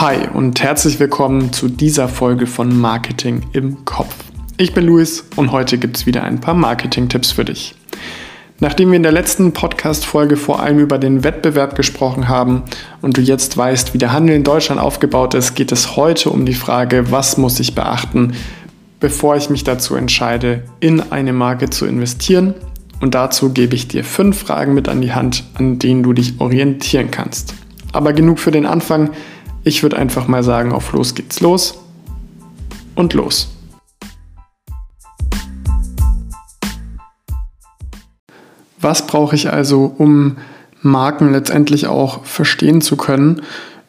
Hi und herzlich willkommen zu dieser Folge von Marketing im Kopf. Ich bin Luis und heute gibt es wieder ein paar Marketing-Tipps für dich. Nachdem wir in der letzten Podcast-Folge vor allem über den Wettbewerb gesprochen haben und du jetzt weißt, wie der Handel in Deutschland aufgebaut ist, geht es heute um die Frage, was muss ich beachten, bevor ich mich dazu entscheide, in eine Marke zu investieren. Und dazu gebe ich dir fünf Fragen mit an die Hand, an denen du dich orientieren kannst. Aber genug für den Anfang. Ich würde einfach mal sagen, auf los geht's los und los. Was brauche ich also, um Marken letztendlich auch verstehen zu können?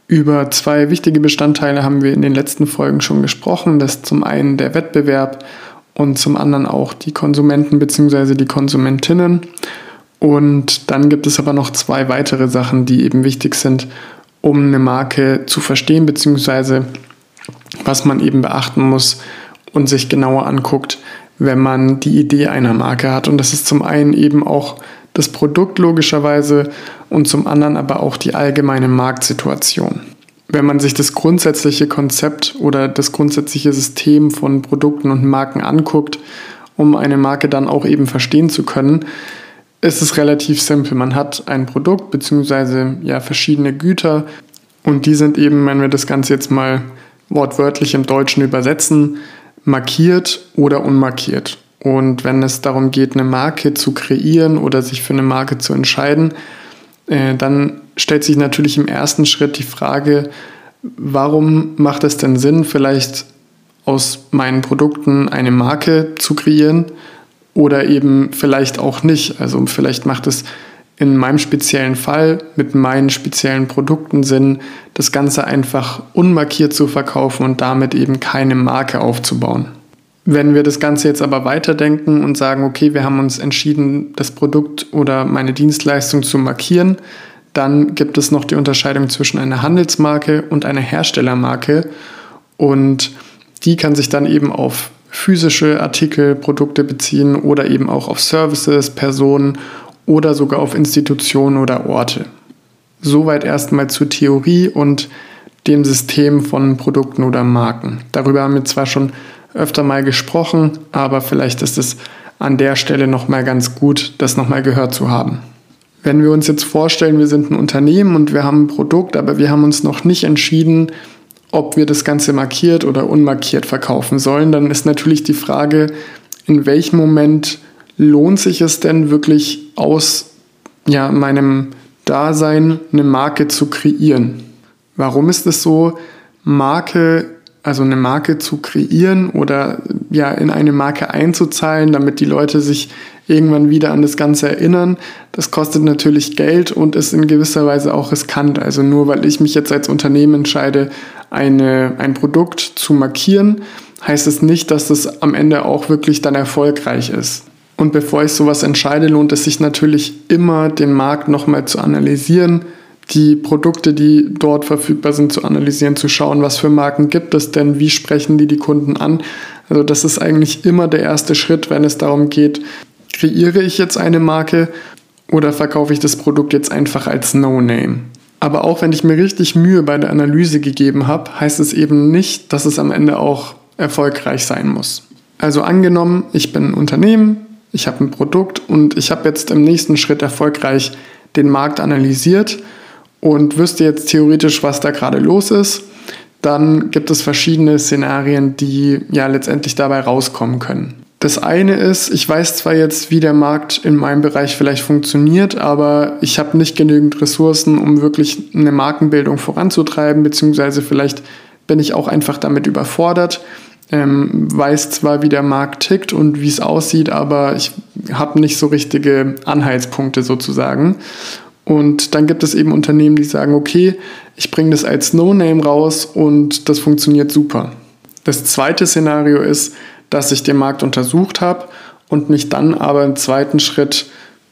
Über zwei wichtige Bestandteile haben wir in den letzten Folgen schon gesprochen. Das ist zum einen der Wettbewerb und zum anderen auch die Konsumenten bzw. die Konsumentinnen. Und dann gibt es aber noch zwei weitere Sachen, die eben wichtig sind, um eine Marke zu verstehen bzw. was man eben beachten muss und sich genauer anguckt, wenn man die Idee einer Marke hat. Und das ist zum einen eben auch das Produkt logischerweise und zum anderen aber auch die allgemeine Marktsituation. Wenn man sich das grundsätzliche Konzept oder das grundsätzliche System von Produkten und Marken anguckt, um eine Marke dann auch eben verstehen zu können, ist es relativ simpel. Man hat ein Produkt bzw. ja verschiedene Güter und die sind eben, wenn wir das Ganze jetzt mal wortwörtlich im Deutschen übersetzen, markiert oder unmarkiert. Und wenn es darum geht, eine Marke zu kreieren oder sich für eine Marke zu entscheiden, äh, dann stellt sich natürlich im ersten Schritt die Frage, warum macht es denn Sinn, vielleicht aus meinen Produkten eine Marke zu kreieren oder eben vielleicht auch nicht. Also vielleicht macht es in meinem speziellen Fall mit meinen speziellen Produkten Sinn, das Ganze einfach unmarkiert zu verkaufen und damit eben keine Marke aufzubauen. Wenn wir das Ganze jetzt aber weiterdenken und sagen, okay, wir haben uns entschieden, das Produkt oder meine Dienstleistung zu markieren, dann gibt es noch die Unterscheidung zwischen einer Handelsmarke und einer Herstellermarke und die kann sich dann eben auf physische Artikel, Produkte beziehen oder eben auch auf Services, Personen oder sogar auf Institutionen oder Orte. Soweit erstmal zur Theorie und dem System von Produkten oder Marken. Darüber haben wir zwar schon öfter mal gesprochen, aber vielleicht ist es an der Stelle nochmal ganz gut, das nochmal gehört zu haben. Wenn wir uns jetzt vorstellen, wir sind ein Unternehmen und wir haben ein Produkt, aber wir haben uns noch nicht entschieden, ob wir das Ganze markiert oder unmarkiert verkaufen sollen, dann ist natürlich die Frage, in welchem Moment lohnt sich es denn wirklich aus ja, meinem Dasein eine Marke zu kreieren? Warum ist es so, Marke, also eine Marke zu kreieren oder ja in eine Marke einzuzahlen, damit die Leute sich irgendwann wieder an das Ganze erinnern. Das kostet natürlich Geld und ist in gewisser Weise auch riskant. Also nur weil ich mich jetzt als Unternehmen entscheide, eine, ein Produkt zu markieren, heißt es nicht, dass das am Ende auch wirklich dann erfolgreich ist. Und bevor ich sowas entscheide, lohnt es sich natürlich immer, den Markt nochmal zu analysieren, die Produkte, die dort verfügbar sind, zu analysieren, zu schauen, was für Marken gibt es denn, wie sprechen die die Kunden an. Also das ist eigentlich immer der erste Schritt, wenn es darum geht, kreiere ich jetzt eine Marke oder verkaufe ich das Produkt jetzt einfach als No-Name. Aber auch wenn ich mir richtig Mühe bei der Analyse gegeben habe, heißt es eben nicht, dass es am Ende auch erfolgreich sein muss. Also angenommen, ich bin ein Unternehmen, ich habe ein Produkt und ich habe jetzt im nächsten Schritt erfolgreich den Markt analysiert und wüsste jetzt theoretisch, was da gerade los ist, dann gibt es verschiedene Szenarien, die ja letztendlich dabei rauskommen können. Das eine ist, ich weiß zwar jetzt, wie der Markt in meinem Bereich vielleicht funktioniert, aber ich habe nicht genügend Ressourcen, um wirklich eine Markenbildung voranzutreiben, beziehungsweise vielleicht bin ich auch einfach damit überfordert ähm, weiß zwar, wie der Markt tickt und wie es aussieht, aber ich habe nicht so richtige Anhaltspunkte sozusagen. Und dann gibt es eben Unternehmen, die sagen, okay, ich bringe das als No-Name raus und das funktioniert super. Das zweite Szenario ist, dass ich den Markt untersucht habe und mich dann aber im zweiten Schritt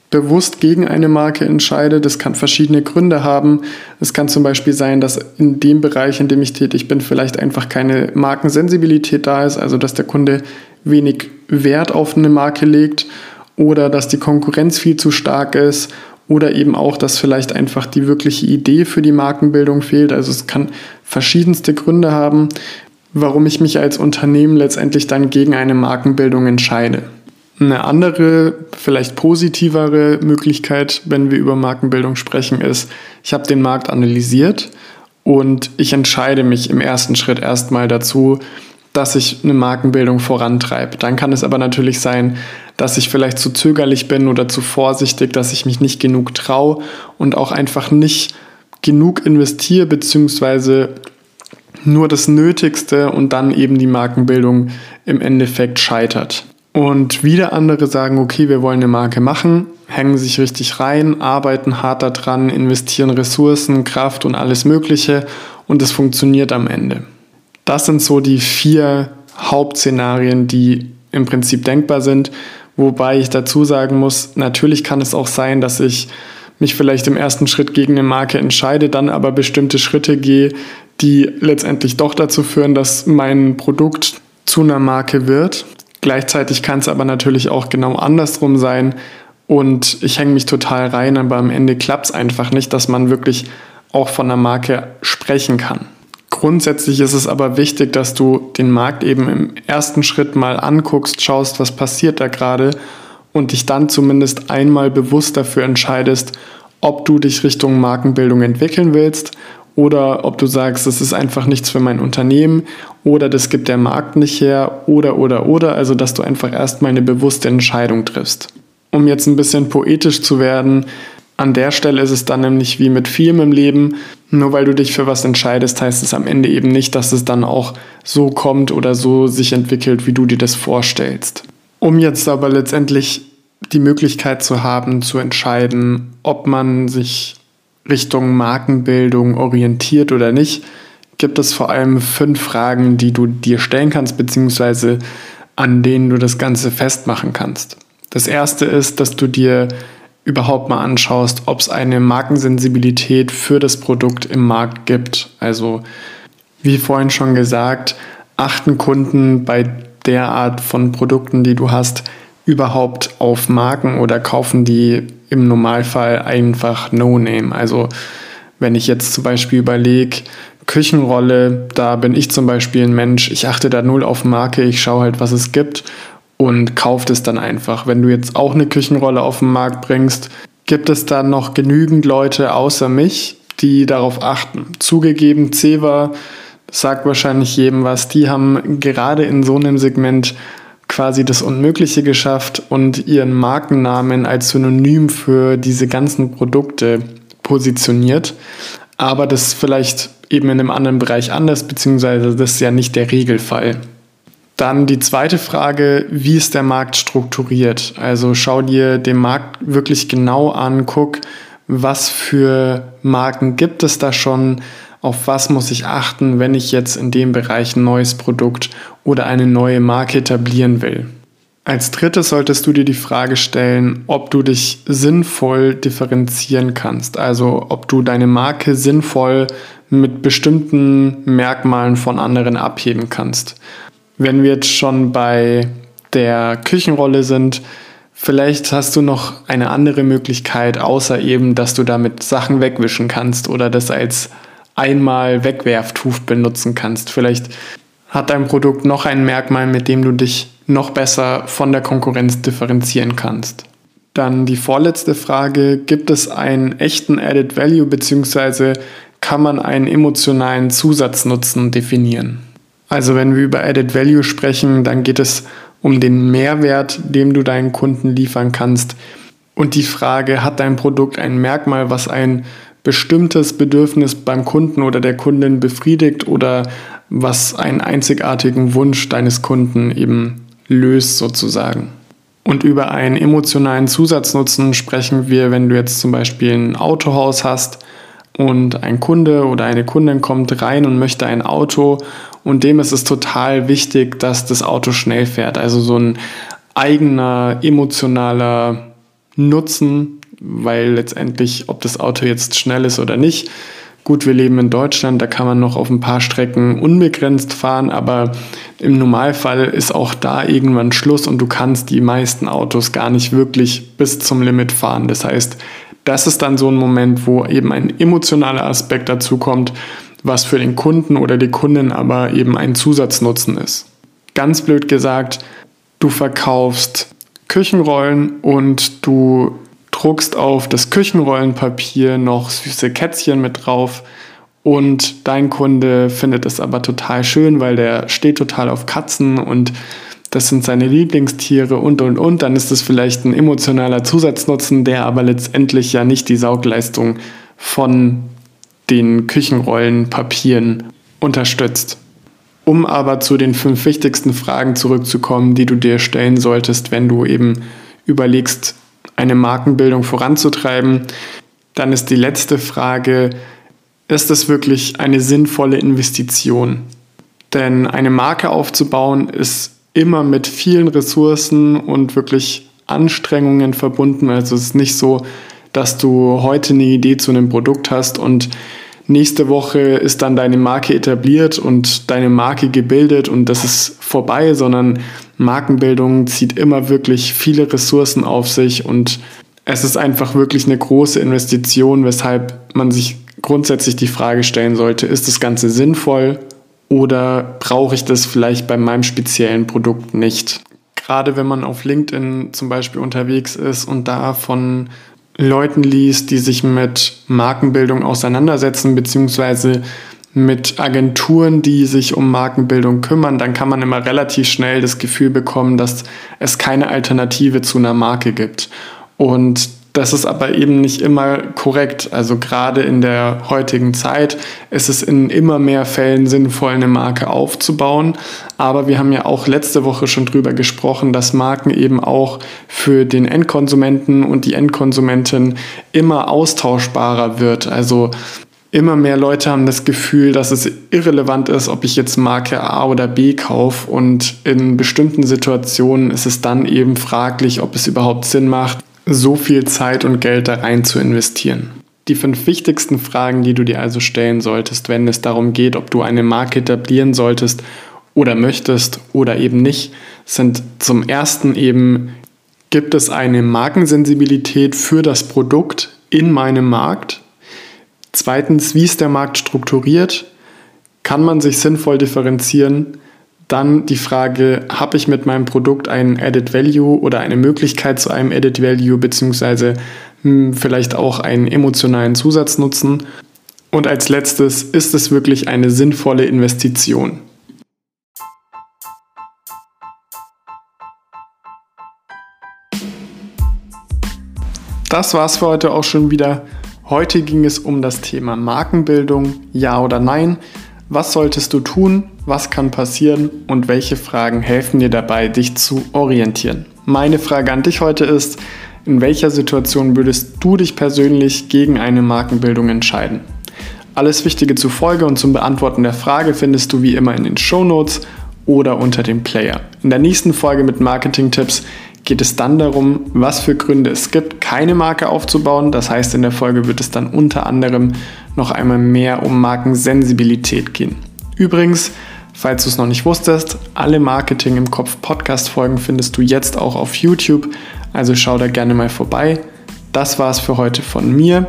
bewusst gegen eine Marke entscheide. Das kann verschiedene Gründe haben. Es kann zum Beispiel sein, dass in dem Bereich, in dem ich tätig bin, vielleicht einfach keine Markensensibilität da ist, also dass der Kunde wenig Wert auf eine Marke legt oder dass die Konkurrenz viel zu stark ist oder eben auch, dass vielleicht einfach die wirkliche Idee für die Markenbildung fehlt. Also es kann verschiedenste Gründe haben, warum ich mich als Unternehmen letztendlich dann gegen eine Markenbildung entscheide. Eine andere, vielleicht positivere Möglichkeit, wenn wir über Markenbildung sprechen, ist, ich habe den Markt analysiert und ich entscheide mich im ersten Schritt erstmal dazu, dass ich eine Markenbildung vorantreibe. Dann kann es aber natürlich sein, dass ich vielleicht zu zögerlich bin oder zu vorsichtig, dass ich mich nicht genug traue und auch einfach nicht genug investiere, beziehungsweise nur das Nötigste und dann eben die Markenbildung im Endeffekt scheitert. Und wieder andere sagen, okay, wir wollen eine Marke machen, hängen sich richtig rein, arbeiten hart daran, investieren Ressourcen, Kraft und alles Mögliche und es funktioniert am Ende. Das sind so die vier Hauptszenarien, die im Prinzip denkbar sind, wobei ich dazu sagen muss, natürlich kann es auch sein, dass ich mich vielleicht im ersten Schritt gegen eine Marke entscheide, dann aber bestimmte Schritte gehe, die letztendlich doch dazu führen, dass mein Produkt zu einer Marke wird. Gleichzeitig kann es aber natürlich auch genau andersrum sein und ich hänge mich total rein, aber am Ende klappt es einfach nicht, dass man wirklich auch von einer Marke sprechen kann. Grundsätzlich ist es aber wichtig, dass du den Markt eben im ersten Schritt mal anguckst, schaust, was passiert da gerade und dich dann zumindest einmal bewusst dafür entscheidest, ob du dich Richtung Markenbildung entwickeln willst oder ob du sagst, das ist einfach nichts für mein Unternehmen oder das gibt der Markt nicht her oder oder oder, also dass du einfach erstmal eine bewusste Entscheidung triffst. Um jetzt ein bisschen poetisch zu werden, an der Stelle ist es dann nämlich wie mit vielem im Leben, nur weil du dich für was entscheidest, heißt es am Ende eben nicht, dass es dann auch so kommt oder so sich entwickelt, wie du dir das vorstellst. Um jetzt aber letztendlich die Möglichkeit zu haben, zu entscheiden, ob man sich Richtung Markenbildung orientiert oder nicht, gibt es vor allem fünf Fragen, die du dir stellen kannst, beziehungsweise an denen du das Ganze festmachen kannst. Das erste ist, dass du dir überhaupt mal anschaust, ob es eine Markensensibilität für das Produkt im Markt gibt. Also, wie vorhin schon gesagt, achten Kunden bei der Art von Produkten, die du hast, überhaupt auf Marken oder kaufen die im Normalfall einfach No-Name? Also wenn ich jetzt zum Beispiel überlege, Küchenrolle, da bin ich zum Beispiel ein Mensch, ich achte da null auf Marke, ich schaue halt, was es gibt und kaufe es dann einfach. Wenn du jetzt auch eine Küchenrolle auf den Markt bringst, gibt es dann noch genügend Leute außer mich, die darauf achten. Zugegeben, Ceva sagt wahrscheinlich jedem was, die haben gerade in so einem Segment quasi das Unmögliche geschafft und ihren Markennamen als Synonym für diese ganzen Produkte positioniert. Aber das ist vielleicht eben in einem anderen Bereich anders, beziehungsweise das ist ja nicht der Regelfall. Dann die zweite Frage, wie ist der Markt strukturiert? Also schau dir den Markt wirklich genau an, guck, was für Marken gibt es da schon, auf was muss ich achten, wenn ich jetzt in dem Bereich ein neues Produkt oder eine neue Marke etablieren will. Als drittes solltest du dir die Frage stellen, ob du dich sinnvoll differenzieren kannst, also ob du deine Marke sinnvoll mit bestimmten Merkmalen von anderen abheben kannst. Wenn wir jetzt schon bei der Küchenrolle sind, vielleicht hast du noch eine andere Möglichkeit, außer eben, dass du damit Sachen wegwischen kannst oder das als einmal Wegwerftuch benutzen kannst. Vielleicht hat dein Produkt noch ein Merkmal, mit dem du dich noch besser von der Konkurrenz differenzieren kannst. Dann die vorletzte Frage, gibt es einen echten Added Value bzw. kann man einen emotionalen Zusatznutzen definieren? Also wenn wir über Added Value sprechen, dann geht es um den Mehrwert, den du deinen Kunden liefern kannst. Und die Frage, hat dein Produkt ein Merkmal, was ein bestimmtes Bedürfnis beim Kunden oder der Kundin befriedigt oder was einen einzigartigen Wunsch deines Kunden eben löst sozusagen. Und über einen emotionalen Zusatznutzen sprechen wir, wenn du jetzt zum Beispiel ein Autohaus hast und ein Kunde oder eine Kundin kommt rein und möchte ein Auto und dem ist es total wichtig, dass das Auto schnell fährt. Also so ein eigener emotionaler Nutzen weil letztendlich, ob das Auto jetzt schnell ist oder nicht, gut, wir leben in Deutschland, da kann man noch auf ein paar Strecken unbegrenzt fahren, aber im Normalfall ist auch da irgendwann Schluss und du kannst die meisten Autos gar nicht wirklich bis zum Limit fahren. Das heißt, das ist dann so ein Moment, wo eben ein emotionaler Aspekt dazu kommt, was für den Kunden oder die Kundin aber eben ein Zusatznutzen ist. Ganz blöd gesagt, du verkaufst Küchenrollen und du druckst auf das Küchenrollenpapier noch süße Kätzchen mit drauf und dein Kunde findet es aber total schön, weil der steht total auf Katzen und das sind seine Lieblingstiere und und und, dann ist es vielleicht ein emotionaler Zusatznutzen, der aber letztendlich ja nicht die Saugleistung von den Küchenrollenpapieren unterstützt. Um aber zu den fünf wichtigsten Fragen zurückzukommen, die du dir stellen solltest, wenn du eben überlegst, eine Markenbildung voranzutreiben, dann ist die letzte Frage, ist es wirklich eine sinnvolle Investition? Denn eine Marke aufzubauen ist immer mit vielen Ressourcen und wirklich Anstrengungen verbunden. Also es ist nicht so, dass du heute eine Idee zu einem Produkt hast und nächste Woche ist dann deine Marke etabliert und deine Marke gebildet und das ist vorbei, sondern Markenbildung zieht immer wirklich viele Ressourcen auf sich und es ist einfach wirklich eine große Investition, weshalb man sich grundsätzlich die Frage stellen sollte, ist das Ganze sinnvoll oder brauche ich das vielleicht bei meinem speziellen Produkt nicht? Gerade wenn man auf LinkedIn zum Beispiel unterwegs ist und da von Leuten liest, die sich mit Markenbildung auseinandersetzen, beziehungsweise mit Agenturen, die sich um Markenbildung kümmern, dann kann man immer relativ schnell das Gefühl bekommen, dass es keine Alternative zu einer Marke gibt. Und das ist aber eben nicht immer korrekt. Also gerade in der heutigen Zeit ist es in immer mehr Fällen sinnvoll, eine Marke aufzubauen. Aber wir haben ja auch letzte Woche schon drüber gesprochen, dass Marken eben auch für den Endkonsumenten und die Endkonsumentin immer austauschbarer wird. Also immer mehr Leute haben das Gefühl, dass es irrelevant ist, ob ich jetzt Marke A oder B kaufe und in bestimmten Situationen ist es dann eben fraglich, ob es überhaupt Sinn macht, so viel Zeit und Geld da rein zu investieren. Die fünf wichtigsten Fragen, die du dir also stellen solltest, wenn es darum geht, ob du eine Marke etablieren solltest oder möchtest oder eben nicht, sind zum ersten eben, gibt es eine Markensensibilität für das Produkt in meinem Markt? Zweitens, wie ist der Markt strukturiert? Kann man sich sinnvoll differenzieren? Dann die Frage, habe ich mit meinem Produkt einen Added Value oder eine Möglichkeit zu einem Added Value beziehungsweise hm, vielleicht auch einen emotionalen Zusatznutzen? Und als letztes, ist es wirklich eine sinnvolle Investition? Das war's für heute auch schon wieder. Heute ging es um das Thema Markenbildung, ja oder nein. Was solltest du tun? Was kann passieren? Und welche Fragen helfen dir dabei, dich zu orientieren? Meine Frage an dich heute ist, in welcher Situation würdest du dich persönlich gegen eine Markenbildung entscheiden? Alles Wichtige zur Folge und zum Beantworten der Frage findest du wie immer in den Show Notes oder unter dem Player. In der nächsten Folge mit Marketing-Tipps geht es dann darum, was für Gründe es gibt, keine Marke aufzubauen. Das heißt, in der Folge wird es dann unter anderem noch einmal mehr um Markensensibilität gehen. Übrigens, falls du es noch nicht wusstest, alle Marketing im Kopf Podcast-Folgen findest du jetzt auch auf YouTube, also schau da gerne mal vorbei. Das war es für heute von mir.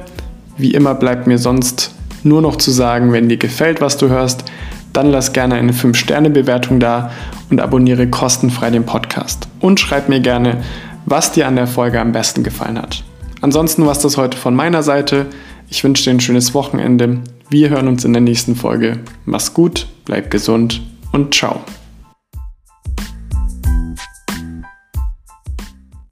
Wie immer bleibt mir sonst nur noch zu sagen, wenn dir gefällt, was du hörst, dann lass gerne eine 5-Sterne-Bewertung da und abonniere kostenfrei den Podcast. Und schreib mir gerne, was dir an der Folge am besten gefallen hat. Ansonsten war es das heute von meiner Seite. Ich wünsche dir ein schönes Wochenende. Wir hören uns in der nächsten Folge. Mach's gut, bleib gesund und ciao.